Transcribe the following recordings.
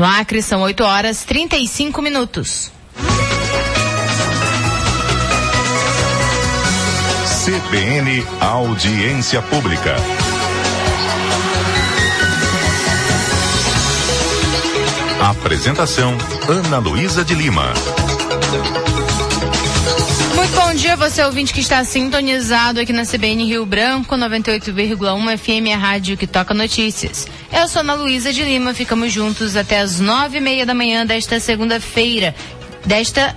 No Acre são 8 horas 35 minutos. CBN Audiência Pública. Apresentação Ana Luísa de Lima. Você ouvinte que está sintonizado aqui na CBN Rio Branco, 98,1 FM, a rádio que toca notícias. Eu sou Ana Luísa de Lima, ficamos juntos até as nove e meia da manhã desta segunda-feira. Desta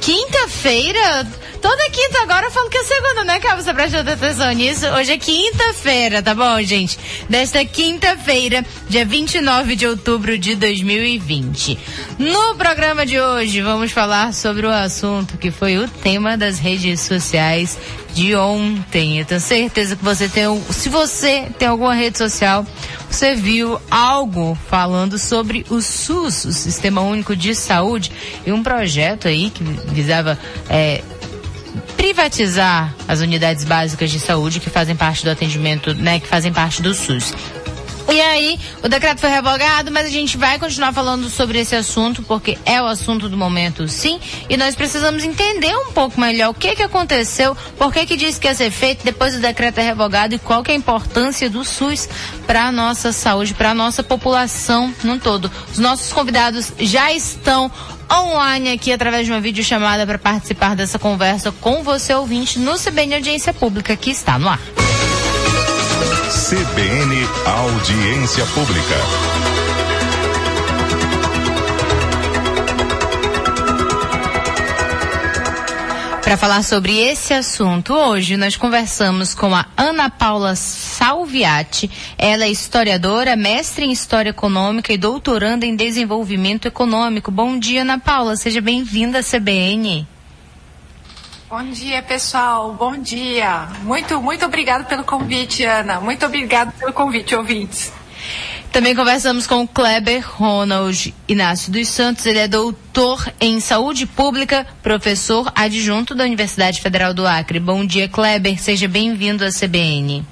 quinta-feira? Toda quinta agora eu falo que é segunda, né, Cabo? Você prestou atenção nisso? Hoje é quinta-feira, tá bom, gente? Desta quinta-feira, dia 29 de outubro de 2020. No programa de hoje, vamos falar sobre o assunto que foi o tema das redes sociais de ontem. Eu tenho certeza que você tem, se você tem alguma rede social, você viu algo falando sobre o SUS, o Sistema Único de Saúde, e um projeto aí que visava é, privatizar as unidades básicas de saúde que fazem parte do atendimento, né, que fazem parte do SUS. E aí, o decreto foi revogado, mas a gente vai continuar falando sobre esse assunto, porque é o assunto do momento, sim. E nós precisamos entender um pouco melhor o que que aconteceu, por que que disse que ia ser feito, depois do decreto é revogado e qual que é a importância do SUS para a nossa saúde, para a nossa população no todo. Os nossos convidados já estão online aqui através de uma videochamada para participar dessa conversa com você ouvinte no CBN Audiência Pública que está no ar. CBN Audiência Pública. Para falar sobre esse assunto, hoje nós conversamos com a Ana Paula Salviati. Ela é historiadora, mestre em História Econômica e doutoranda em Desenvolvimento Econômico. Bom dia, Ana Paula. Seja bem-vinda à CBN. Bom dia, pessoal. Bom dia. Muito, muito obrigado pelo convite, Ana. Muito obrigado pelo convite, ouvintes. Também conversamos com o Kleber Ronald Inácio dos Santos. Ele é doutor em saúde pública, professor adjunto da Universidade Federal do Acre. Bom dia, Kleber. Seja bem-vindo à CBN.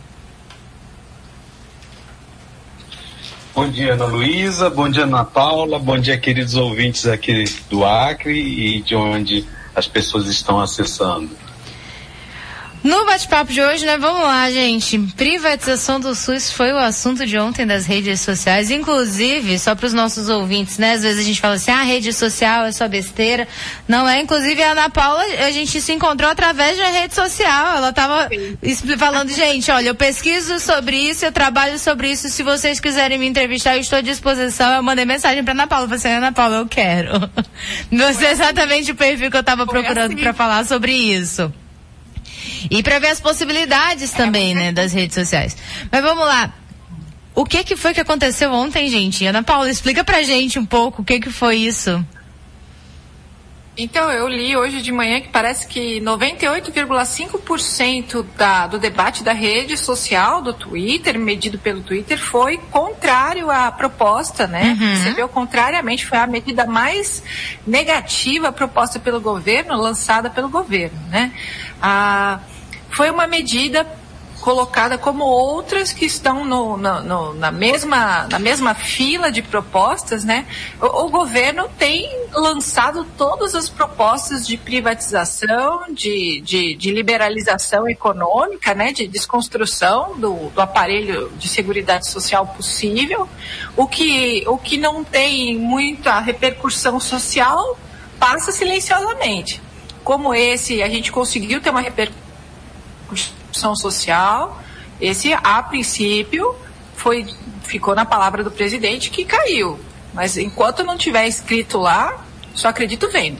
Bom dia, Ana Luísa. Bom dia, Ana Paula. Bom dia, queridos ouvintes aqui do Acre e de onde as pessoas estão acessando. No bate-papo de hoje, né? Vamos lá, gente. Privatização do SUS foi o assunto de ontem das redes sociais. Inclusive, só para os nossos ouvintes, né? Às vezes a gente fala assim, ah, rede social é só besteira. Não é. Inclusive, a Ana Paula, a gente se encontrou através da rede social. Ela estava falando, gente, olha, eu pesquiso sobre isso, eu trabalho sobre isso. Se vocês quiserem me entrevistar, eu estou à disposição. Eu mandei mensagem para Ana Paula. Falei assim, Ana Paula, eu quero. Você é exatamente o perfil que eu estava procurando assim. para falar sobre isso. E para ver as possibilidades também, né, das redes sociais. Mas vamos lá. O que que foi que aconteceu ontem, gente? Ana Paula, explica pra gente um pouco o que que foi isso. Então, eu li hoje de manhã que parece que 98,5% da, do debate da rede social, do Twitter, medido pelo Twitter, foi contrário à proposta, né? Uhum. Recebeu contrariamente, foi a medida mais negativa proposta pelo governo, lançada pelo governo, né? Foi uma medida colocada como outras que estão no, no, no, na, mesma, na mesma fila de propostas, né? O, o, governo tem lançado todas as propostas de privatização, de, de, de liberalização econômica, né? De desconstrução do, do aparelho de seguridade social possível. O que, o que não tem muita repercussão social passa silenciosamente. Como esse, a gente conseguiu ter uma repercussão social. Esse, a princípio, foi, ficou na palavra do presidente que caiu. Mas enquanto não tiver escrito lá, só acredito vendo.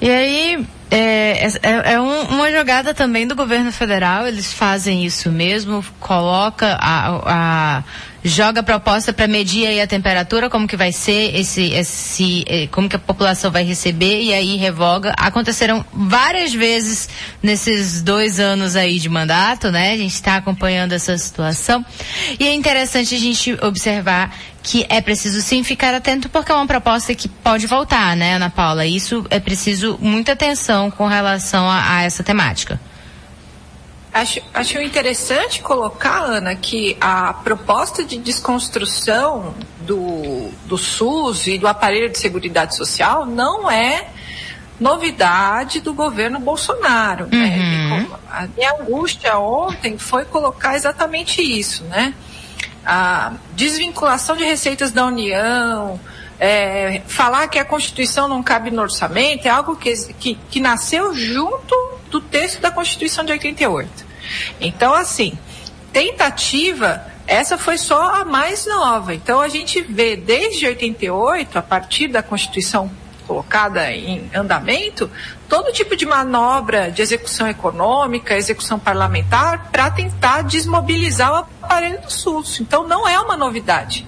E aí, é, é, é um, uma jogada também do governo federal, eles fazem isso mesmo, coloca a, a joga a proposta para medir aí a temperatura, como que vai ser esse, esse, eh, como que a população vai receber e aí revoga. Aconteceram várias vezes nesses dois anos aí de mandato, né? A gente está acompanhando essa situação e é interessante a gente observar que é preciso sim ficar atento porque é uma proposta que pode voltar, né, Ana Paula? Isso é preciso muita atenção com relação a, a essa temática. Acho, acho interessante colocar, Ana, que a proposta de desconstrução do, do SUS e do aparelho de seguridade social não é novidade do governo Bolsonaro. Né? Uhum. A minha angústia ontem foi colocar exatamente isso, né? A desvinculação de receitas da União, é, falar que a Constituição não cabe no orçamento é algo que, que, que nasceu junto do texto da Constituição de 88. Então, assim, tentativa, essa foi só a mais nova. Então, a gente vê desde 88, a partir da Constituição colocada em andamento, todo tipo de manobra de execução econômica, execução parlamentar, para tentar desmobilizar o aparelho do SUS. Então, não é uma novidade.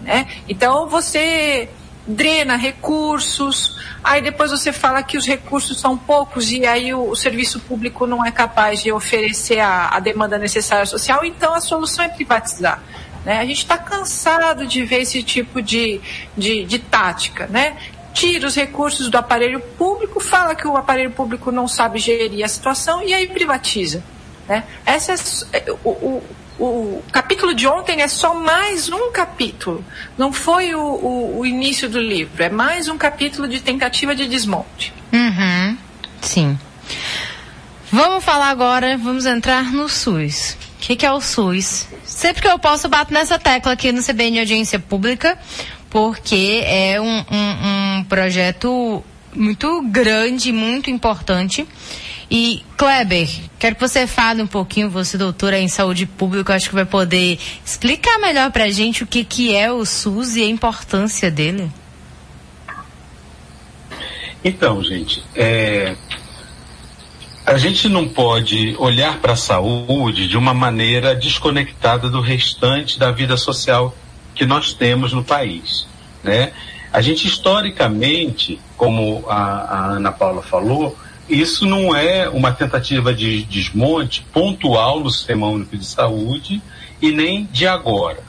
Né? Então, você drena recursos, aí depois você fala que os recursos são poucos e aí o, o serviço público não é capaz de oferecer a, a demanda necessária social, então a solução é privatizar. Né? A gente está cansado de ver esse tipo de, de, de tática. Né? tira os recursos do aparelho público, fala que o aparelho público não sabe gerir a situação e aí privatiza. Né? Essa é, o, o, o capítulo de ontem é só mais um capítulo. Não foi o, o, o, início do livro, é mais um capítulo de tentativa de desmonte. Uhum, sim. Vamos falar agora, vamos entrar no SUS. O que, que é o SUS? Sempre que eu posso, bato nessa tecla aqui no CBN Audiência Pública porque é um, um, um projeto muito grande, muito importante. E, Kleber, quero que você fale um pouquinho, você doutora em saúde pública, acho que vai poder explicar melhor para a gente o que, que é o SUS e a importância dele. Então, gente, é, a gente não pode olhar para a saúde de uma maneira desconectada do restante da vida social que nós temos no país. Né? A gente historicamente, como a, a Ana Paula falou, isso não é uma tentativa de desmonte pontual no Sistema Único de Saúde e nem de agora.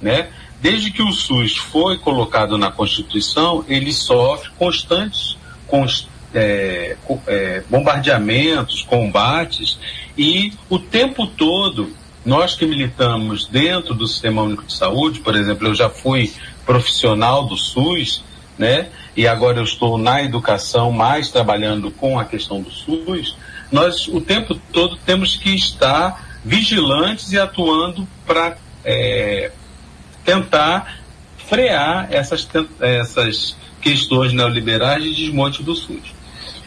Né? Desde que o SUS foi colocado na Constituição, ele sofre constantes const, é, é, bombardeamentos, combates, e o tempo todo nós que militamos dentro do Sistema Único de Saúde, por exemplo, eu já fui profissional do SUS, né? E agora eu estou na educação, mais trabalhando com a questão do SUS. Nós o tempo todo temos que estar vigilantes e atuando para é, tentar frear essas, essas questões neoliberais de desmonte do SUS.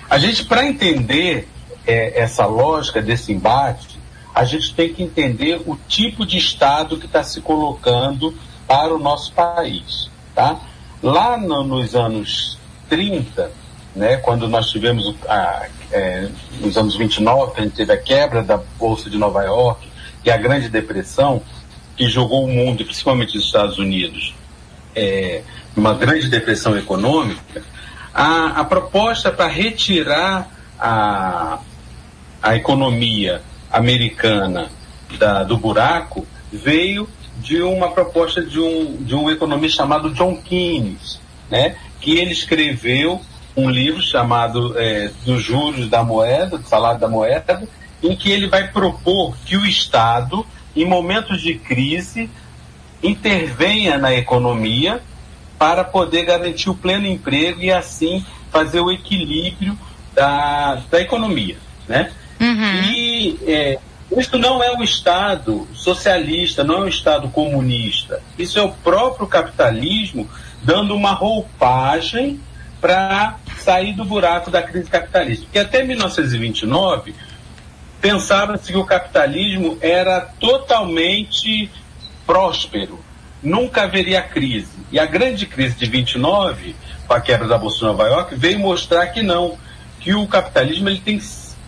A gente, para entender é, essa lógica desse embate, a gente tem que entender o tipo de Estado que está se colocando para o nosso país. Tá? Lá no, nos anos 30, né, quando nós tivemos, a, é, nos anos 29, a gente teve a quebra da Bolsa de Nova York e a Grande Depressão, que jogou o mundo, principalmente os Estados Unidos, é, uma grande depressão econômica, a, a proposta para retirar a, a economia americana da, do buraco veio de uma proposta de um, de um economista chamado John Keynes, né? que ele escreveu um livro chamado é, Dos Juros da Moeda, do Salário da Moeda, em que ele vai propor que o Estado, em momentos de crise, intervenha na economia para poder garantir o pleno emprego e assim fazer o equilíbrio da, da economia, né? Uhum. E é, isso não é o Estado socialista, não é o Estado comunista. Isso é o próprio capitalismo dando uma roupagem para sair do buraco da crise capitalista. Porque até 1929 pensava-se que o capitalismo era totalmente próspero, nunca haveria crise. E a grande crise de 29, com a quebra da Bolsa de Nova York, veio mostrar que não, que o capitalismo ele tem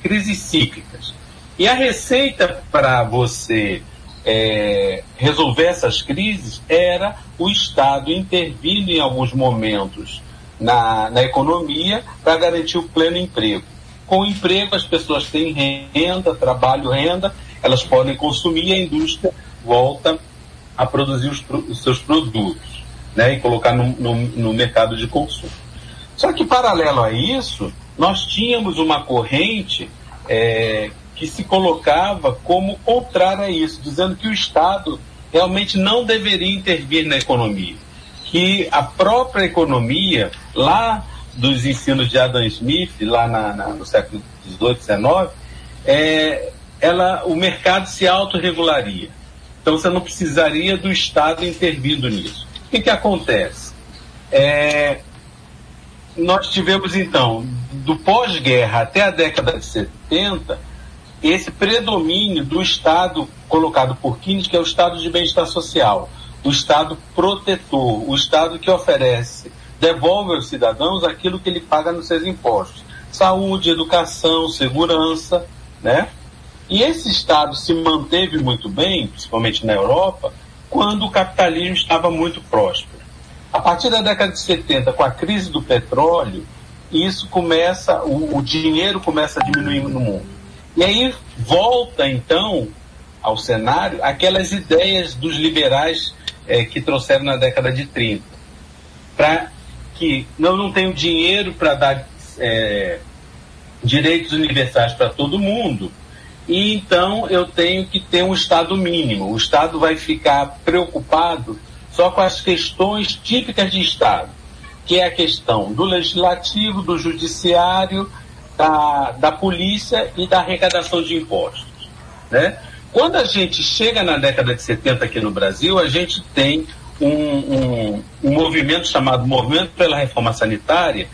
crises cíclicas. E a receita para você é, resolver essas crises era o Estado intervindo em alguns momentos na, na economia para garantir o pleno emprego. Com o emprego, as pessoas têm renda, trabalho, renda, elas podem consumir e a indústria volta a produzir os, os seus produtos né, e colocar no, no, no mercado de consumo. Só que, paralelo a isso, nós tínhamos uma corrente é, que se colocava como contrária a isso, dizendo que o Estado realmente não deveria intervir na economia, que a própria economia, lá dos ensinos de Adam Smith, lá na, na, no século XVIII, XIX, é, o mercado se autorregularia. Então você não precisaria do Estado intervindo nisso. O que, que acontece? É, nós tivemos então, do pós-guerra até a década de 70, esse predomínio do Estado colocado por Keynes, que é o Estado de bem-estar social, o Estado protetor, o Estado que oferece, devolve aos cidadãos aquilo que ele paga nos seus impostos. Saúde, educação, segurança, né? E esse Estado se manteve muito bem, principalmente na Europa, quando o capitalismo estava muito próspero. A partir da década de 70, com a crise do petróleo, isso começa, o, o dinheiro começa a diminuir no mundo. E aí volta então ao cenário aquelas ideias dos liberais é, que trouxeram na década de 30, para que não, não tenho dinheiro para dar é, direitos universais para todo mundo, e então eu tenho que ter um Estado mínimo. O Estado vai ficar preocupado só com as questões típicas de Estado, que é a questão do legislativo, do judiciário, da, da polícia e da arrecadação de impostos. Né? Quando a gente chega na década de 70 aqui no Brasil, a gente tem um, um, um movimento chamado Movimento pela Reforma Sanitária,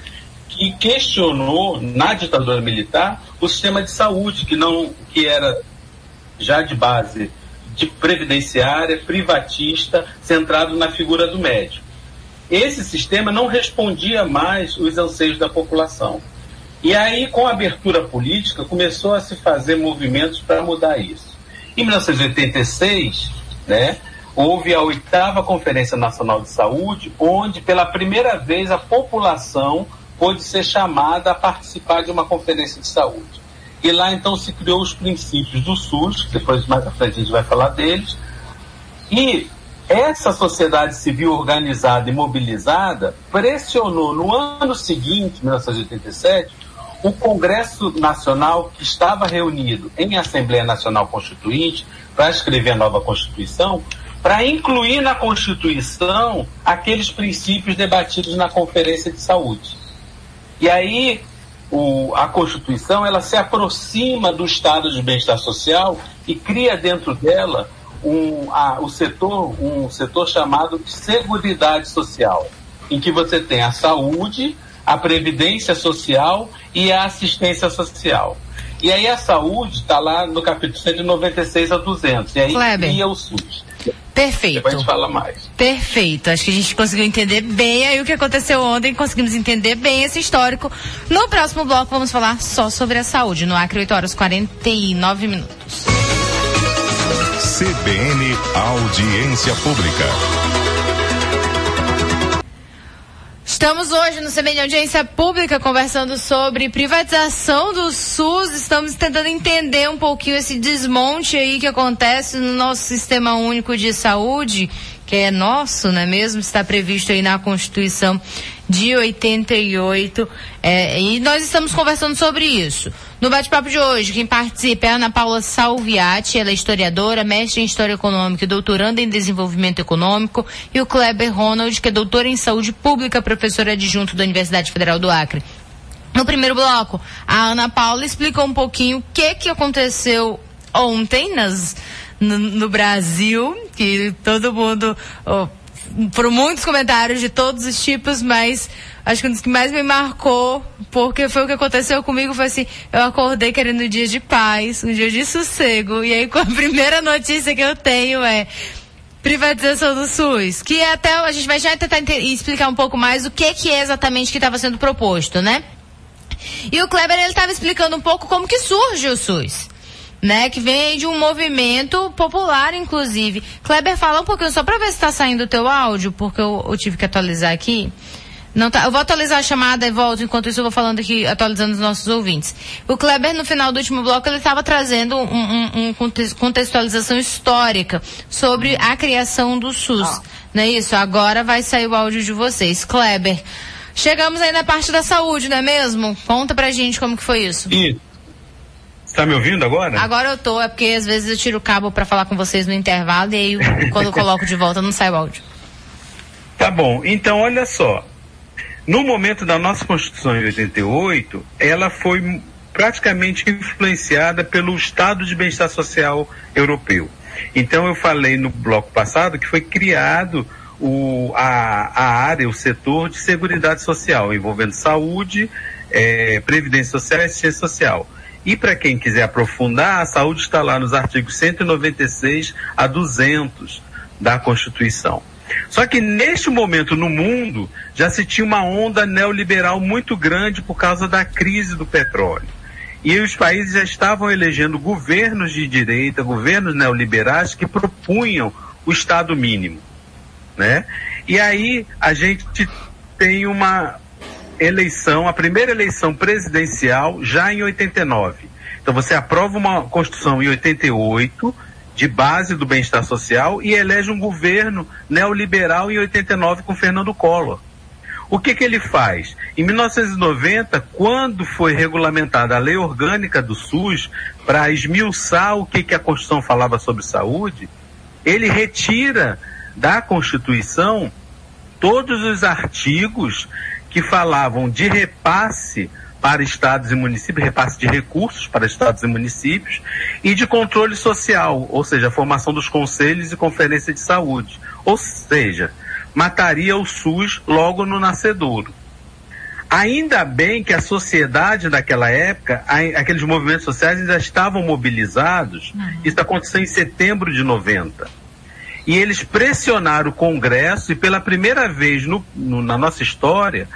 que questionou na ditadura militar o sistema de saúde, que não que era já de base de previdenciária, privatista, centrado na figura do médico. Esse sistema não respondia mais os anseios da população. E aí, com a abertura política, começou a se fazer movimentos para mudar isso. Em 1986, né, houve a oitava Conferência Nacional de Saúde, onde pela primeira vez a população pôde ser chamada a participar de uma conferência de saúde. E lá então se criou os princípios do SUS, que depois mais à frente a gente vai falar deles, e essa sociedade civil organizada e mobilizada pressionou no ano seguinte, 1987, o Congresso Nacional, que estava reunido em Assembleia Nacional Constituinte para escrever a nova Constituição, para incluir na Constituição aqueles princípios debatidos na Conferência de Saúde. E aí o, a Constituição ela se aproxima do estado de bem-estar social e cria dentro dela um, a, o setor, um setor chamado de Seguridade Social, em que você tem a saúde, a previdência social e a assistência social. E aí a saúde está lá no capítulo 196 a 200. E aí Kleber. cria o SUS. Perfeito. Depois a gente fala mais. Perfeito. Acho que a gente conseguiu entender bem aí o que aconteceu ontem, conseguimos entender bem esse histórico. No próximo bloco vamos falar só sobre a saúde, no Acre 8 horas 49 minutos. CBN Audiência Pública. Estamos hoje no CBN Audiência Pública conversando sobre privatização do SUS. Estamos tentando entender um pouquinho esse desmonte aí que acontece no nosso sistema único de saúde, que é nosso, não é mesmo? Está previsto aí na Constituição de 88. É, e nós estamos conversando sobre isso. No bate-papo de hoje, quem participa é a Ana Paula Salviati, ela é historiadora, mestre em História Econômica e doutoranda em Desenvolvimento Econômico, e o Kleber Ronald, que é doutor em Saúde Pública, professor adjunto da Universidade Federal do Acre. No primeiro bloco, a Ana Paula explicou um pouquinho o que, que aconteceu ontem nas, no, Brasil, que todo mundo... Oh, foram muitos comentários de todos os tipos, mas acho que um dos que mais me marcou, porque foi o que aconteceu comigo, foi assim, eu acordei querendo um dia de paz, um dia de sossego, e aí com a primeira notícia que eu tenho é privatização do SUS, que é até a gente vai já tentar explicar um pouco mais o que que é exatamente que estava sendo proposto, né? E o Kleber ele estava explicando um pouco como que surge o SUS né? Que vem de um movimento popular, inclusive. Kleber, fala um pouquinho só para ver se está saindo o teu áudio, porque eu, eu, tive que atualizar aqui. Não tá, eu vou atualizar a chamada e volto, enquanto isso eu vou falando aqui, atualizando os nossos ouvintes. O Kleber, no final do último bloco, ele estava trazendo um, um, um, contextualização histórica sobre a criação do SUS. Ah. Não é isso? Agora vai sair o áudio de vocês. Kleber, chegamos aí na parte da saúde, não é mesmo? Conta pra gente como que foi isso. Isso. Tá me ouvindo agora? Agora eu tô, é porque às vezes eu tiro o cabo para falar com vocês no intervalo e aí quando eu coloco de volta não sai o áudio. Tá bom. Então, olha só. No momento da nossa Constituição em 88, ela foi praticamente influenciada pelo Estado de Bem-Estar Social Europeu. Então, eu falei no bloco passado que foi criado o, a, a área, o setor de Seguridade Social, envolvendo saúde, é, Previdência Social e Assistência Social. E para quem quiser aprofundar, a saúde está lá nos artigos 196 a 200 da Constituição. Só que neste momento no mundo já se tinha uma onda neoliberal muito grande por causa da crise do petróleo. E os países já estavam elegendo governos de direita, governos neoliberais que propunham o Estado mínimo, né? E aí a gente tem uma eleição, a primeira eleição presidencial já em 89. Então você aprova uma Constituição em 88 de base do bem-estar social e elege um governo neoliberal em 89 com Fernando Collor. O que, que ele faz? Em 1990, quando foi regulamentada a lei orgânica do SUS para esmiuçar o que, que a Constituição falava sobre saúde, ele retira da Constituição todos os artigos que falavam de repasse para estados e municípios, repasse de recursos para estados e municípios e de controle social, ou seja, a formação dos conselhos e conferência de saúde. Ou seja, mataria o SUS logo no nascedouro. Ainda bem que a sociedade daquela época, aqueles movimentos sociais ainda estavam mobilizados. Uhum. Isso aconteceu em setembro de 90. E eles pressionaram o Congresso e pela primeira vez no, no, na nossa história,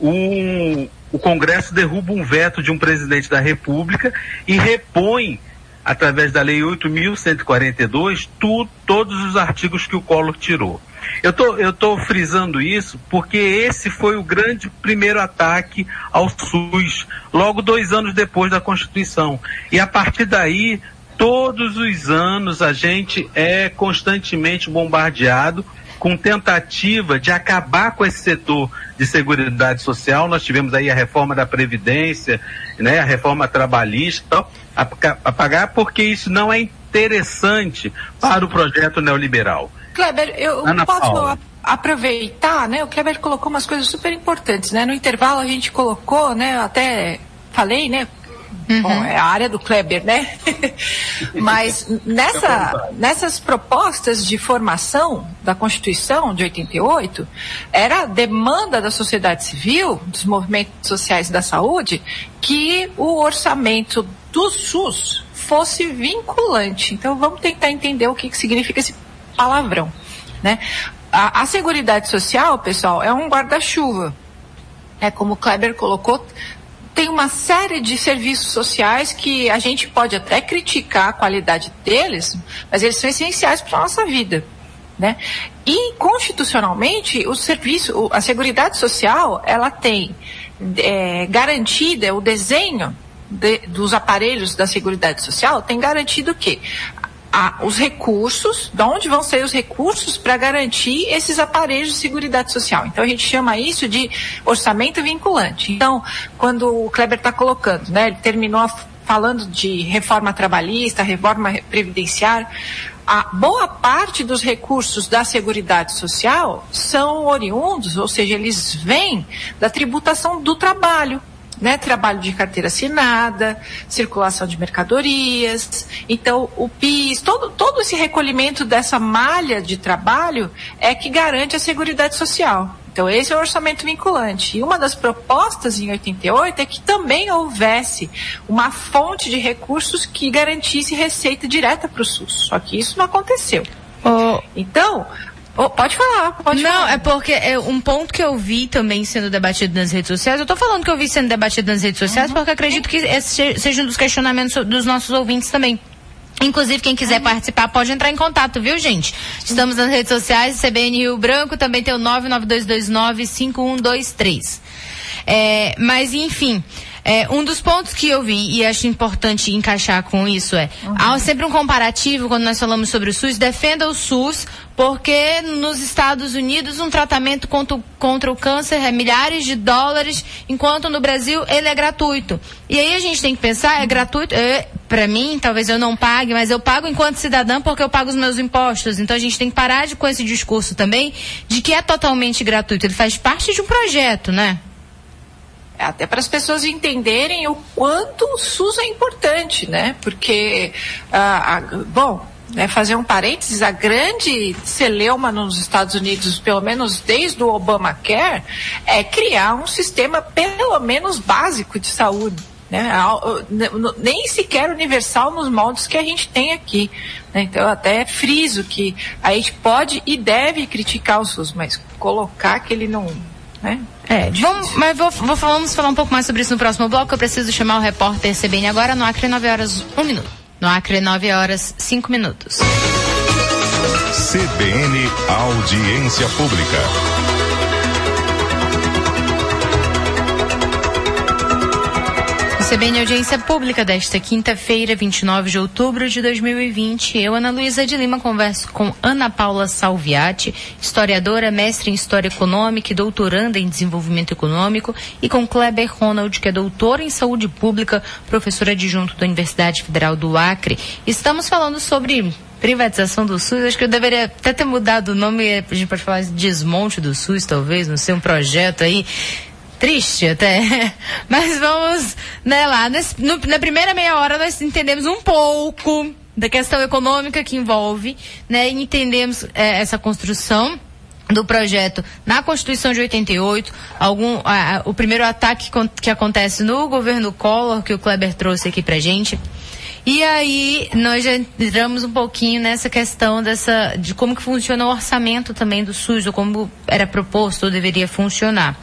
um, o Congresso derruba um veto de um presidente da República e repõe, através da Lei 8.142, tu, todos os artigos que o Collor tirou. Eu tô, tô frisando isso porque esse foi o grande primeiro ataque ao SUS, logo dois anos depois da Constituição. E a partir daí, todos os anos a gente é constantemente bombardeado com tentativa de acabar com esse setor de seguridade social. Nós tivemos aí a reforma da Previdência, né, a reforma trabalhista, apagar porque isso não é interessante para o projeto neoliberal. Kleber, eu Ana posso Paula. aproveitar, né? O Kleber colocou umas coisas super importantes, né? No intervalo a gente colocou, né? Até falei, né? Uhum. Bom, é a área do Kleber, né? Mas nessa, nessas propostas de formação da Constituição de 88, era demanda da sociedade civil, dos movimentos sociais da saúde, que o orçamento do SUS fosse vinculante. Então vamos tentar entender o que, que significa esse palavrão, né? A, a Seguridade Social, pessoal, é um guarda-chuva. É como o Kleber colocou, tem uma série de serviços sociais que a gente pode até criticar a qualidade deles, mas eles são essenciais para a nossa vida. Né? E constitucionalmente o serviço, a Seguridade Social, ela tem é, garantida o desenho de, dos aparelhos da Seguridade Social tem garantido o quê? A, os recursos, de onde vão sair os recursos para garantir esses aparelhos de seguridade social. Então a gente chama isso de orçamento vinculante. Então, quando o Kleber está colocando, né, ele terminou falando de reforma trabalhista, reforma previdenciária, a boa parte dos recursos da Seguridade Social são oriundos, ou seja, eles vêm da tributação do trabalho né, trabalho de carteira assinada, circulação de mercadorias. Então, o PIS, todo, todo esse recolhimento dessa malha de trabalho é que garante a Seguridade Social. Então, esse é o orçamento vinculante. E uma das propostas em 88 é que também houvesse uma fonte de recursos que garantisse receita direta para o SUS. Só que isso não aconteceu. Oh. Então, Oh, pode falar, pode Não, falar. é porque é um ponto que eu vi também sendo debatido nas redes sociais. Eu tô falando que eu vi sendo debatido nas redes sociais uhum. porque acredito que esse seja um dos questionamentos dos nossos ouvintes também. Inclusive, quem quiser uhum. participar pode entrar em contato, viu, gente? Estamos nas redes sociais, CBN Rio Branco, também tem o 992295123. É, mas, enfim, é, um dos pontos que eu vi e acho importante encaixar com isso é, uhum. há sempre um comparativo quando nós falamos sobre o SUS, defenda o SUS, porque nos Estados Unidos um tratamento contra, contra o câncer é milhares de dólares, enquanto no Brasil ele é gratuito. E aí a gente tem que pensar, é gratuito, é, para mim, talvez eu não pague, mas eu pago enquanto cidadã porque eu pago os meus impostos. Então a gente tem que parar de, com esse discurso também de que é totalmente gratuito. Ele faz parte de um projeto, né? Até para as pessoas entenderem o quanto o SUS é importante, né? Porque, ah, ah, bom, né, fazer um parênteses, a grande celeuma nos Estados Unidos, pelo menos desde o Obamacare, é criar um sistema pelo menos básico de saúde né? nem sequer universal nos moldes que a gente tem aqui. Né? Então, eu até friso que a gente pode e deve criticar o SUS, mas colocar que ele não. Né? É, vamos, mas vou, vou, vamos falar um pouco mais sobre isso no próximo bloco. Eu preciso chamar o repórter CBN agora no Acre 9 horas 1 minuto. No Acre 9 horas 5 minutos. CBN Audiência Pública. CBN Audiência Pública desta quinta-feira, 29 de outubro de 2020. Eu, Ana Luísa de Lima, converso com Ana Paula Salviati, historiadora, mestre em História Econômica e doutoranda em Desenvolvimento Econômico, e com Kleber Ronald, que é doutora em Saúde Pública, professora adjunto da Universidade Federal do Acre. Estamos falando sobre privatização do SUS, acho que eu deveria até ter mudado o nome, a gente pode falar de desmonte do SUS, talvez, não sei, um projeto aí triste até. Mas vamos, né, lá. Nesse, no, na primeira meia hora nós entendemos um pouco da questão econômica que envolve, né, entendemos é, essa construção do projeto na Constituição de 88, algum, a, a, o primeiro ataque que acontece no governo Collor, que o Kleber trouxe aqui pra gente, e aí nós já entramos um pouquinho nessa questão dessa de como que funciona o orçamento também do SUS, ou como era proposto ou deveria funcionar.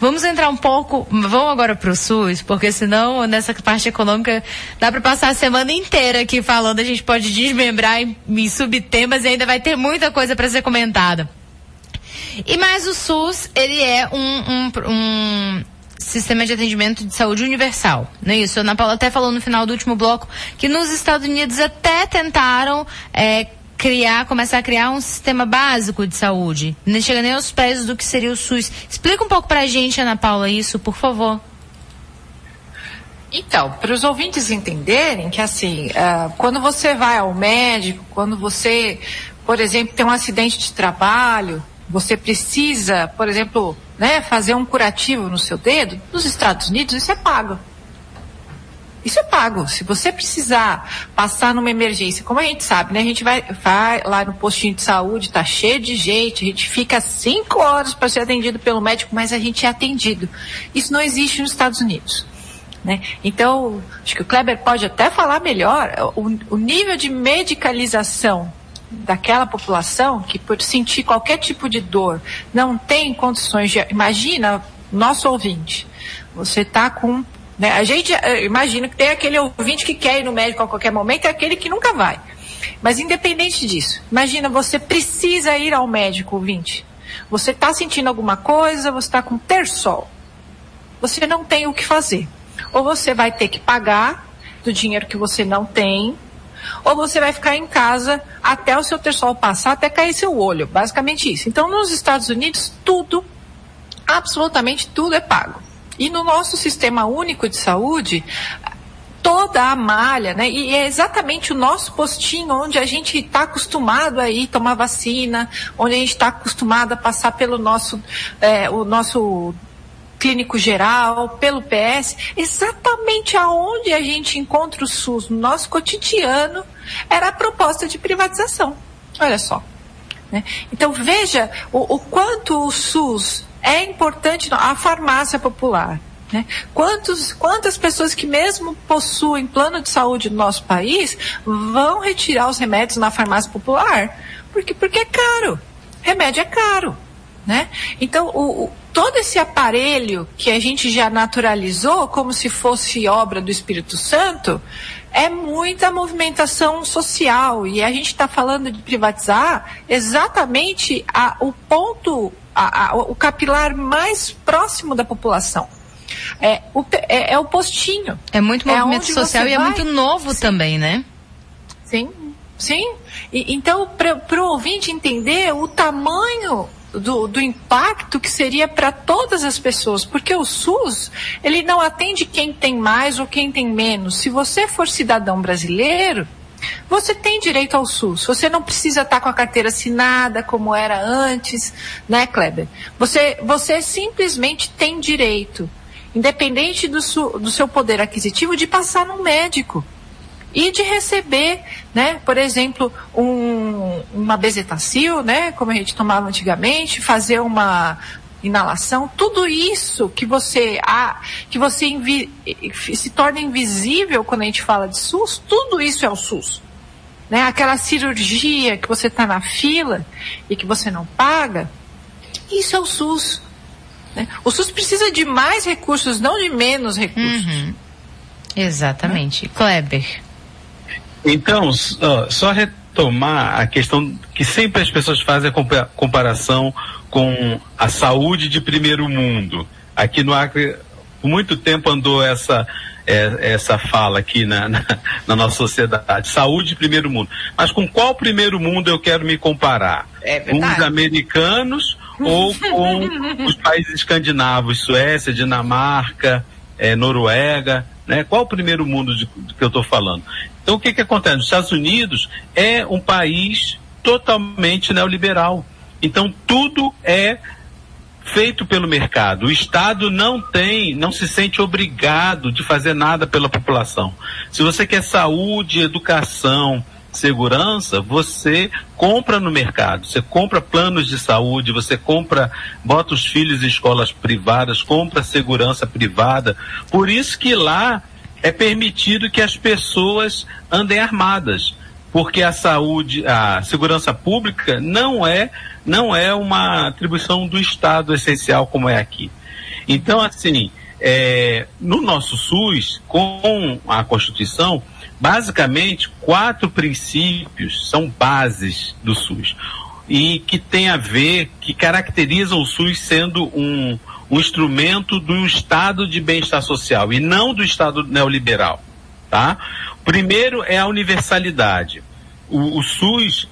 Vamos entrar um pouco, vamos agora para o SUS, porque senão nessa parte econômica dá para passar a semana inteira aqui falando, a gente pode desmembrar em, em subtemas e ainda vai ter muita coisa para ser comentada. E mais o SUS, ele é um, um, um sistema de atendimento de saúde universal. Não é isso? A Ana Paula até falou no final do último bloco que nos Estados Unidos até tentaram é, criar, começar a criar um sistema básico de saúde. Não chega nem aos pés do que seria o SUS. Explica um pouco pra gente, Ana Paula, isso, por favor. Então, para os ouvintes entenderem que assim, uh, quando você vai ao médico, quando você, por exemplo, tem um acidente de trabalho, você precisa, por exemplo, né, fazer um curativo no seu dedo, nos Estados Unidos isso é pago. Isso é pago. Se você precisar passar numa emergência, como a gente sabe, né? A gente vai, vai lá no postinho de saúde, tá cheio de gente, a gente fica cinco horas para ser atendido pelo médico, mas a gente é atendido. Isso não existe nos Estados Unidos. Né? Então, acho que o Kleber pode até falar melhor o, o nível de medicalização daquela população que por sentir qualquer tipo de dor não tem condições de imagina nosso ouvinte você está com né, a gente eh, imagina que tem aquele ouvinte que quer ir no médico a qualquer momento e aquele que nunca vai. Mas independente disso imagina você precisa ir ao médico ouvinte. Você está sentindo alguma coisa você está com terçol. Você não tem o que fazer. Ou você vai ter que pagar do dinheiro que você não tem ou você vai ficar em casa até o seu terçol passar, até cair seu olho. Basicamente isso. Então, nos Estados Unidos, tudo, absolutamente tudo é pago. E no nosso sistema único de saúde, toda a malha, né? E é exatamente o nosso postinho onde a gente está acostumado a ir tomar vacina, onde a gente está acostumado a passar pelo nosso, é, o nosso clínico geral, pelo PS, exatamente aonde a gente encontra o SUS no nosso cotidiano era a proposta de privatização. Olha só. Né? Então veja o, o quanto o SUS é importante, a farmácia popular. Né? Quantos, quantas pessoas que mesmo possuem plano de saúde no nosso país vão retirar os remédios na farmácia popular? Porque, porque é caro. Remédio é caro. Né? Então, o, o, todo esse aparelho que a gente já naturalizou como se fosse obra do Espírito Santo é muita movimentação social e a gente está falando de privatizar exatamente a, o ponto, a, a, o capilar mais próximo da população. É o, é, é o postinho. É muito é movimento é social e é muito novo Sim. também, né? Sim, sim. E, então, para o ouvinte entender o tamanho do, do impacto que seria para todas as pessoas, porque o SUS ele não atende quem tem mais ou quem tem menos. Se você for cidadão brasileiro, você tem direito ao SUS. Você não precisa estar com a carteira assinada como era antes, né, Kleber? Você, você simplesmente tem direito, independente do, su, do seu poder aquisitivo, de passar no médico e de receber, né, por exemplo, um, uma bezetacil, né, como a gente tomava antigamente, fazer uma inalação, tudo isso que você ah, que você se torna invisível quando a gente fala de SUS, tudo isso é o SUS. Né? Aquela cirurgia que você está na fila e que você não paga, isso é o SUS. Né? O SUS precisa de mais recursos, não de menos recursos. Uhum. Exatamente. Né? Kleber. Então, só retomar a questão que sempre as pessoas fazem a comparação com a saúde de primeiro mundo. Aqui no Acre, por muito tempo andou essa é, essa fala aqui na, na, na, nossa sociedade. Saúde de primeiro mundo. Mas com qual primeiro mundo eu quero me comparar? É com os americanos ou com os países escandinavos, Suécia, Dinamarca, é, Noruega? Né? Qual o primeiro mundo de, de que eu estou falando? Então, o que, que acontece? Os Estados Unidos é um país totalmente neoliberal. Então, tudo é feito pelo mercado. O Estado não tem, não se sente obrigado de fazer nada pela população. Se você quer saúde, educação, segurança, você compra no mercado. Você compra planos de saúde, você compra, bota os filhos em escolas privadas, compra segurança privada. Por isso que lá é permitido que as pessoas andem armadas, porque a saúde, a segurança pública não é não é uma atribuição do Estado essencial como é aqui. Então, assim, é, no nosso SUS, com a Constituição, basicamente quatro princípios são bases do SUS e que tem a ver, que caracterizam o SUS sendo um, um instrumento do estado de bem-estar social e não do estado neoliberal, tá? Primeiro é a universalidade. O, o SUS,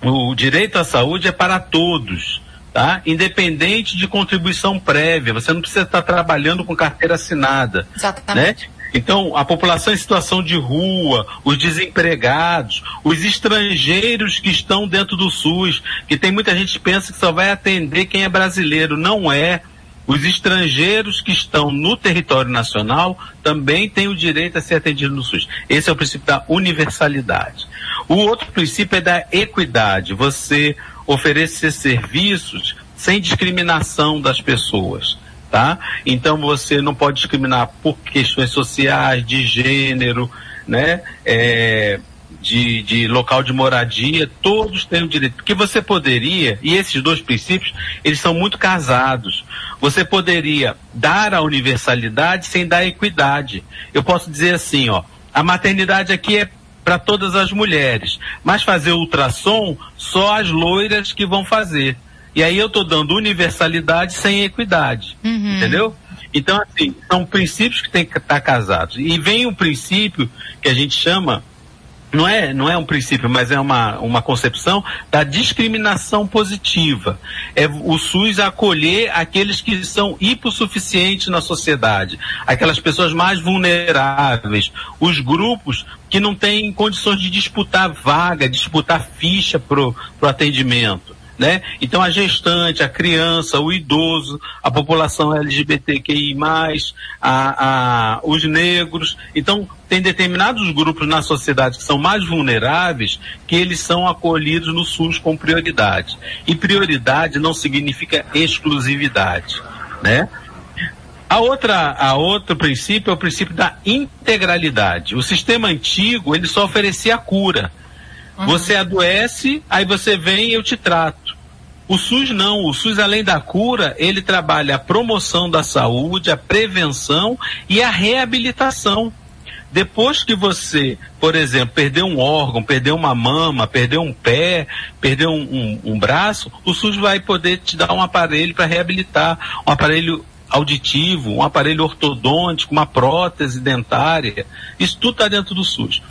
o direito à saúde é para todos, tá? Independente de contribuição prévia, você não precisa estar trabalhando com carteira assinada, Exatamente. né? Então, a população em situação de rua, os desempregados, os estrangeiros que estão dentro do SUS, que tem muita gente que pensa que só vai atender quem é brasileiro, não é. Os estrangeiros que estão no território nacional também têm o direito a ser atendidos no SUS. Esse é o princípio da universalidade. O outro princípio é da equidade. Você oferecer serviços sem discriminação das pessoas. Tá? Então você não pode discriminar por questões sociais, de gênero, né? É, de, de local de moradia, todos têm o direito. Porque você poderia, e esses dois princípios, eles são muito casados. Você poderia dar a universalidade sem dar equidade. Eu posso dizer assim, ó, a maternidade aqui é para todas as mulheres, mas fazer ultrassom só as loiras que vão fazer. E aí eu estou dando universalidade sem equidade, uhum. entendeu? Então, assim, são princípios que têm que estar casados. E vem um princípio que a gente chama não é, não é um princípio, mas é uma, uma concepção da discriminação positiva. É o SUS acolher aqueles que são hipossuficientes na sociedade, aquelas pessoas mais vulneráveis, os grupos que não têm condições de disputar vaga, disputar ficha para o atendimento né? Então a gestante, a criança, o idoso, a população LGBTQI+, a, a, os negros. Então tem determinados grupos na sociedade que são mais vulneráveis que eles são acolhidos no SUS com prioridade. E prioridade não significa exclusividade, né? A outra, a outro princípio é o princípio da integralidade. O sistema antigo, ele só oferecia a cura. Uhum. Você adoece, aí você vem e eu te trato. O SUS não, o SUS além da cura, ele trabalha a promoção da saúde, a prevenção e a reabilitação. Depois que você, por exemplo, perdeu um órgão, perdeu uma mama, perdeu um pé, perdeu um, um, um braço, o SUS vai poder te dar um aparelho para reabilitar, um aparelho auditivo, um aparelho ortodôntico, uma prótese dentária. Isso tudo está dentro do SUS.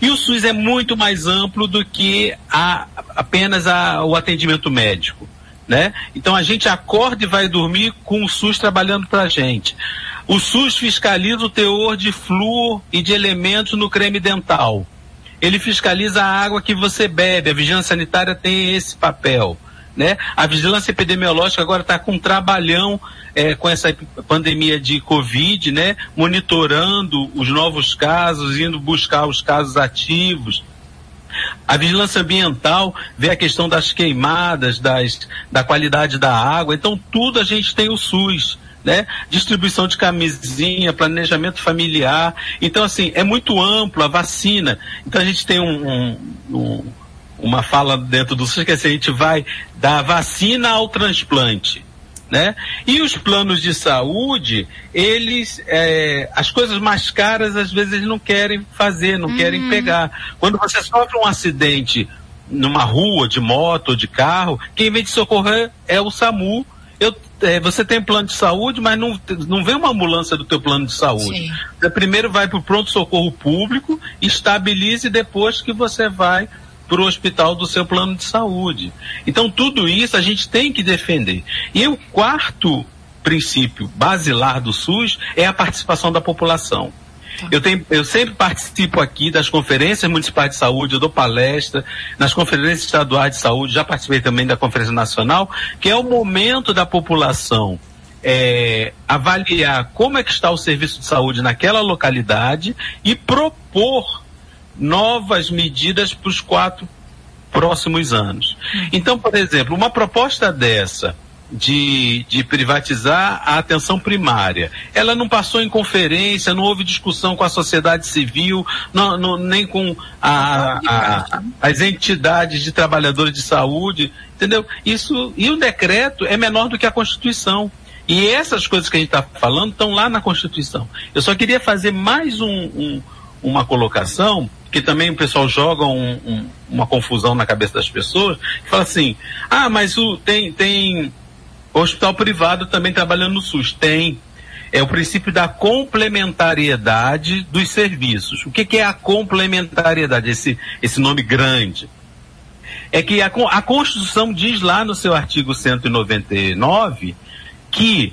E o SUS é muito mais amplo do que a, apenas a, o atendimento médico. né? Então a gente acorda e vai dormir com o SUS trabalhando para a gente. O SUS fiscaliza o teor de flúor e de elementos no creme dental. Ele fiscaliza a água que você bebe. A vigilância sanitária tem esse papel. Né? A vigilância epidemiológica agora está com um trabalhão é, com essa pandemia de Covid, né? monitorando os novos casos, indo buscar os casos ativos. A vigilância ambiental vê a questão das queimadas, das, da qualidade da água. Então, tudo a gente tem o SUS né? Distribuição de camisinha, planejamento familiar. Então, assim, é muito amplo a vacina. Então, a gente tem um, um, um, uma fala dentro do SUS que é assim, a gente vai da vacina ao transplante. Né? E os planos de saúde, eles, é, as coisas mais caras, às vezes, eles não querem fazer, não uhum. querem pegar. Quando você sofre um acidente numa rua, de moto ou de carro, quem vem te socorrer é o SAMU. Eu é, você tem plano de saúde, mas não, não vem uma ambulância do teu plano de saúde. Sim. Você primeiro vai para o pronto-socorro público, estabilize depois que você vai para o hospital do seu plano de saúde. Então, tudo isso a gente tem que defender. E o quarto princípio basilar do SUS é a participação da população. Eu, tenho, eu sempre participo aqui das conferências municipais de saúde, eu dou palestra nas conferências estaduais de saúde, já participei também da Conferência Nacional, que é o momento da população é, avaliar como é que está o serviço de saúde naquela localidade e propor novas medidas para os quatro próximos anos. Então, por exemplo, uma proposta dessa de, de privatizar a atenção primária. Ela não passou em conferência, não houve discussão com a sociedade civil, não, não, nem com a, a, as entidades de trabalhadores de saúde, entendeu? Isso e o decreto é menor do que a Constituição. E essas coisas que a gente está falando estão lá na Constituição. Eu só queria fazer mais um, um, uma colocação que também o pessoal joga um, um, uma confusão na cabeça das pessoas, que fala assim, ah, mas o, tem, tem Hospital privado também trabalhando no SUS. Tem. É o princípio da complementariedade dos serviços. O que, que é a complementariedade? Esse, esse nome grande. É que a, a Constituição diz lá no seu artigo 199 que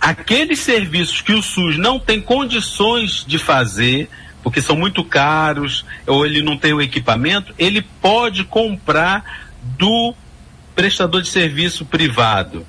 aqueles serviços que o SUS não tem condições de fazer, porque são muito caros, ou ele não tem o equipamento, ele pode comprar do prestador de serviço privado.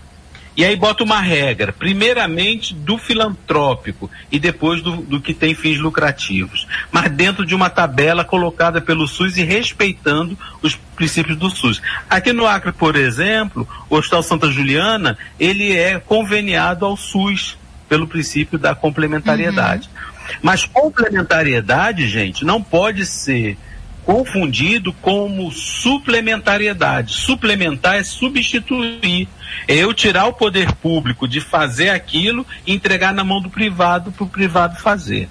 E aí bota uma regra, primeiramente do filantrópico e depois do, do, que tem fins lucrativos, mas dentro de uma tabela colocada pelo SUS e respeitando os princípios do SUS. Aqui no Acre, por exemplo, o Hospital Santa Juliana, ele é conveniado ao SUS pelo princípio da complementariedade. Uhum. Mas complementariedade, gente, não pode ser confundido como suplementariedade. Suplementar é substituir. É eu tirar o poder público de fazer aquilo e entregar na mão do privado para o privado fazer.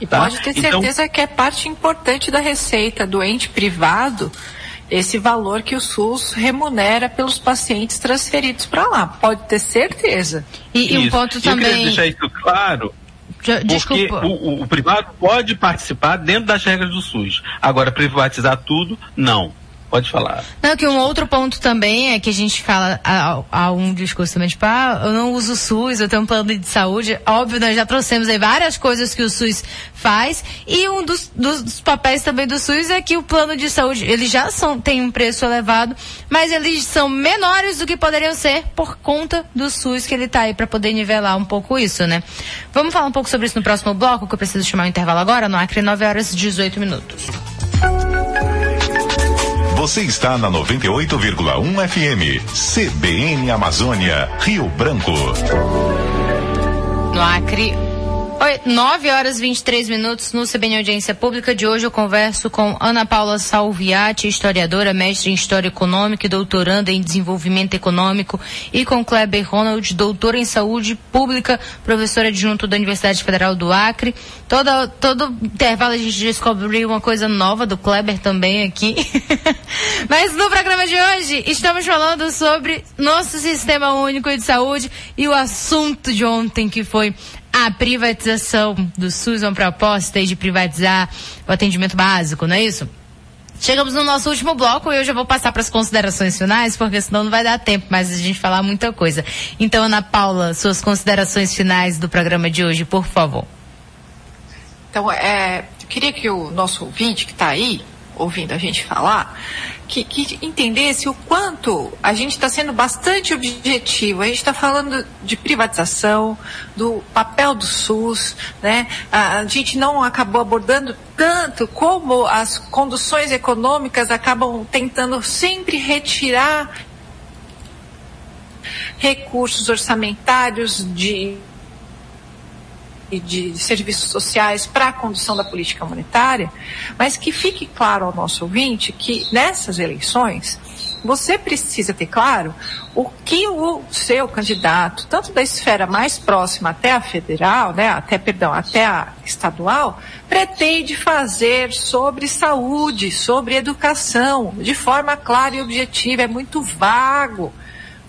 E tá? pode ter então, certeza que é parte importante da receita do ente privado esse valor que o SUS remunera pelos pacientes transferidos para lá. Pode ter certeza. E, e um ponto também. Eu queria deixar isso claro porque o, o, privado pode participar dentro das regras do SUS. Agora, privatizar tudo, não. Pode falar. Não, que um outro ponto também é que a gente fala há, um discurso também, tipo, ah, eu não uso o SUS, eu tenho um plano de saúde. Óbvio, nós já trouxemos aí várias coisas que o SUS faz. E um dos, dos papéis também do SUS é que o plano de saúde, eles já são, tem um preço elevado, mas eles são menores do que poderiam ser por conta do SUS que ele está aí para poder nivelar um pouco isso, né? Vamos falar um pouco sobre isso no próximo bloco, que eu preciso chamar o intervalo agora, no Acre, 9 horas e 18 minutos. Você está na 98,1 FM. CBN Amazônia, Rio Branco. No Acre, Oi, 9 horas e 23 minutos no CBN Audiência Pública. De hoje eu converso com Ana Paula Salviati, historiadora, mestre em História Econômica e doutoranda em Desenvolvimento Econômico, e com Kleber Ronald, doutora em Saúde Pública, professora adjunto da Universidade Federal do Acre. Todo, todo intervalo a gente descobriu uma coisa nova do Kleber também aqui. Mas no programa de hoje estamos falando sobre nosso Sistema Único de Saúde e o assunto de ontem que foi a privatização do SUS, uma proposta de privatizar o atendimento básico, não é isso? Chegamos no nosso último bloco e eu já vou passar para as considerações finais, porque senão não vai dar tempo mais a gente falar muita coisa. Então, Ana Paula, suas considerações finais do programa de hoje, por favor. Então, é, eu queria que o nosso ouvinte que está aí, ouvindo a gente falar, que, que entendesse o quanto a gente está sendo bastante objetivo. A gente está falando de privatização, do papel do SUS, né? A, gente não acabou abordando tanto como as conduções econômicas acabam tentando sempre retirar recursos orçamentários de de serviços sociais para a condução da política monetária, mas que fique claro ao nosso ouvinte que nessas eleições você precisa ter claro o que o seu candidato, tanto da esfera mais próxima até a federal, né, até perdão, até a estadual, pretende fazer sobre saúde, sobre educação, de forma clara e objetiva. É muito vago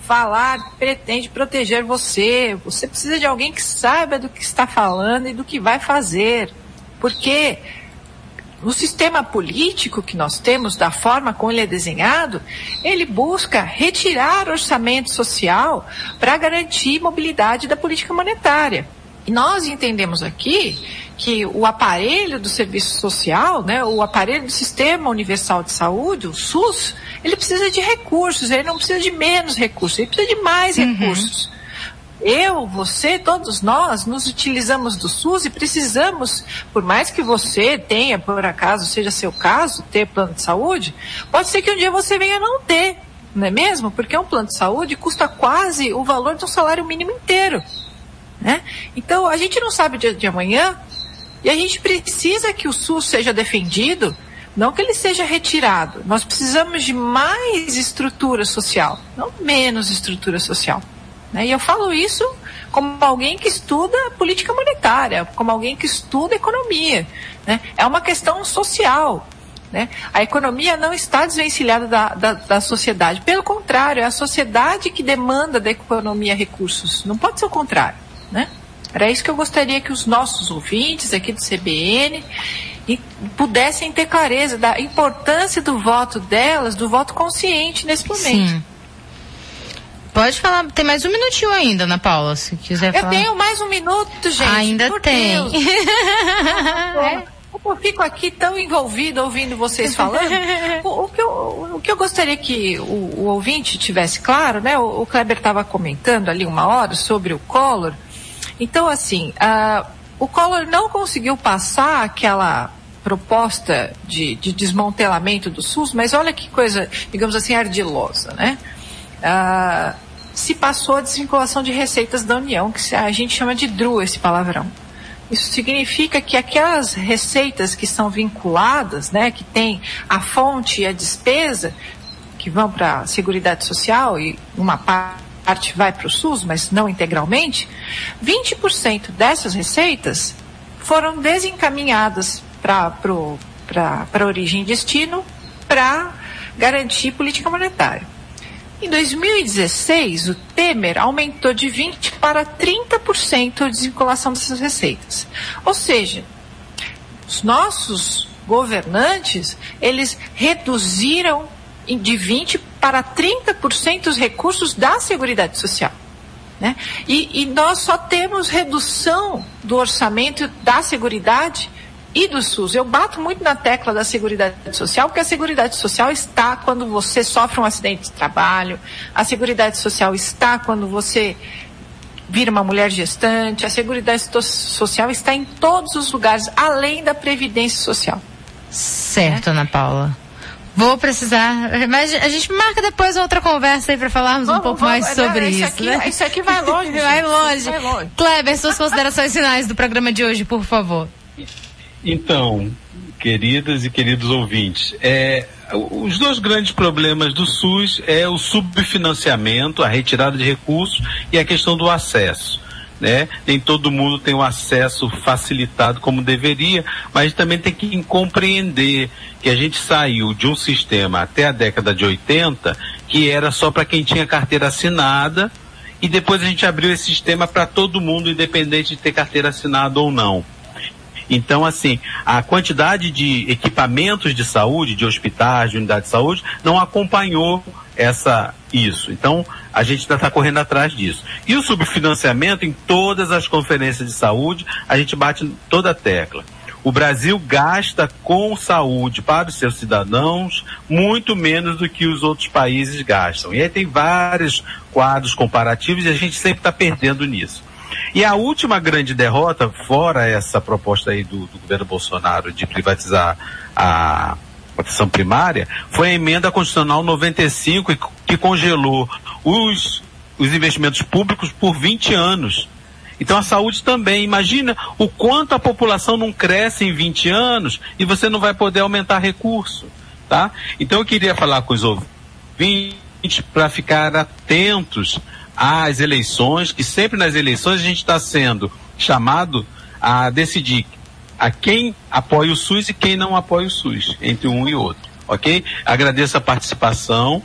falar pretende proteger você. Você precisa de alguém que saiba do que está falando e do que vai fazer. Porque o sistema político que nós temos, da forma como ele é desenhado, ele busca retirar orçamento social para garantir mobilidade da política monetária. E nós entendemos aqui que o aparelho do serviço social, né, o aparelho do Sistema Universal de Saúde, o SUS, ele precisa de recursos, ele não precisa de menos recursos, ele precisa de mais uhum. recursos. Eu, você, todos nós nos utilizamos do SUS e precisamos, por mais que você tenha, por acaso seja seu caso, ter plano de saúde, pode ser que um dia você venha não ter, não é mesmo? Porque um plano de saúde custa quase o valor de um salário mínimo inteiro. Né? Então, a gente não sabe de amanhã e a gente precisa que o SUS seja defendido não que ele seja retirado. Nós precisamos de mais estrutura social, não menos estrutura social. Né? E eu falo isso como alguém que estuda política monetária, como alguém que estuda economia. Né? É uma questão social. Né? A economia não está desvencilhada da, da, da, sociedade. Pelo contrário, é a sociedade que demanda da economia recursos. Não pode ser o contrário. Né? Era isso que eu gostaria que os nossos ouvintes aqui do CBN e pudessem ter clareza da importância do voto delas, do voto consciente nesse momento. Sim. Pode falar, tem mais um minutinho ainda, Ana Paula, se quiser eu falar. Eu tenho mais um minuto, gente. Ainda tem. é. Eu fico aqui tão envolvido ouvindo vocês falando. o, o, que eu, o que eu gostaria que o, o ouvinte tivesse claro, né? O, o Kleber estava comentando ali uma hora sobre o Collor. Então, assim, uh, o Collor não conseguiu passar aquela proposta de, de desmantelamento do SUS, mas olha que coisa, digamos assim, ardilosa, né? Ah, se passou a desvinculação de receitas da União, que a gente chama de DRU, esse palavrão. Isso significa que aquelas receitas que são vinculadas, né, que tem a fonte e a despesa, que vão para a Seguridade Social e uma parte vai para o SUS, mas não integralmente, 20% dessas receitas foram desencaminhadas para origem e destino para garantir política monetária. Em 2016, o Temer aumentou de 20% para 30% a desvinculação dessas receitas. Ou seja, os nossos governantes, eles reduziram de 20% para 30% os recursos da Seguridade Social. Né? E, e, nós só temos redução do orçamento da Seguridade e do SUS. Eu bato muito na tecla da Seguridade Social, porque a Seguridade Social está quando você sofre um acidente de trabalho, a Seguridade Social está quando você vira uma mulher gestante, a Seguridade Social está em todos os lugares, além da Previdência Social. Certo, Ana Paula. Vou precisar, mas a gente marca depois outra conversa aí para falarmos vamos, um pouco vamos, mais sobre não, isso. Aqui, né? Isso aqui vai longe. vai, longe. vai longe. Kleber, suas considerações finais do programa de hoje, por favor. Então, queridas e queridos ouvintes, é, os dois grandes problemas do SUS é o subfinanciamento, a retirada de recursos e a questão do acesso. Né? Nem todo mundo tem o acesso facilitado como deveria, mas também tem que compreender que a gente saiu de um sistema até a década de 80 que era só para quem tinha carteira assinada e depois a gente abriu esse sistema para todo mundo, independente de ter carteira assinada ou não. Então, assim, a quantidade de equipamentos de saúde, de hospitais, de unidades de saúde, não acompanhou essa isso. Então, a gente ainda está correndo atrás disso. E o subfinanciamento em todas as conferências de saúde, a gente bate toda a tecla. O Brasil gasta com saúde para os seus cidadãos muito menos do que os outros países gastam. E aí tem vários quadros comparativos e a gente sempre está perdendo nisso. E a última grande derrota, fora essa proposta aí do, do governo Bolsonaro de privatizar a atenção primária, foi a emenda constitucional 95 que congelou os, os investimentos públicos por 20 anos. Então a saúde também. Imagina o quanto a população não cresce em 20 anos e você não vai poder aumentar recurso. Tá? Então eu queria falar com os ouvintes para ficar atentos às eleições, que sempre nas eleições a gente está sendo chamado a decidir a quem apoia o SUS e quem não apoia o SUS, entre um e outro. Ok? Agradeço a participação.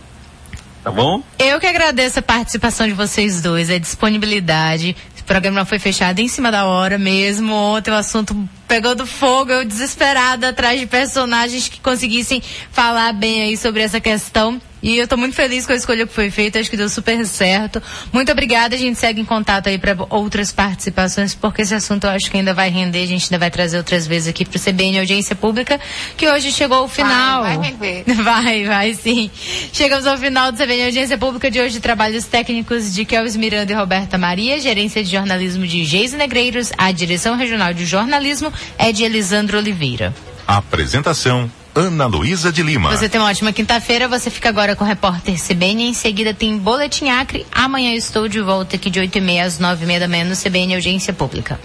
Tá bom? Eu que agradeço a participação de vocês dois, a disponibilidade. O programa foi fechado em cima da hora mesmo. Ontem o assunto pegou do fogo, eu desesperada atrás de personagens que conseguissem falar bem aí sobre essa questão. E eu estou muito feliz com a escolha que foi feita, acho que deu super certo. Muito obrigada, a gente segue em contato aí para outras participações, porque esse assunto eu acho que ainda vai render, a gente ainda vai trazer outras vezes aqui para o CBN Audiência Pública, que hoje chegou ao final. Vai, vai render. Vai, vai sim. Chegamos ao final do CBN Audiência Pública de hoje, trabalhos técnicos de Kelvis Miranda e Roberta Maria, gerência de jornalismo de Geise Negreiros, a direção regional de jornalismo é de Elisandro Oliveira. Apresentação Ana Luísa de Lima. Você tem uma ótima quinta-feira. Você fica agora com o repórter CBN. Em seguida tem Boletim Acre. Amanhã estou de volta aqui de 8 e meia às 9 e meia da manhã no CBN Audiência Pública.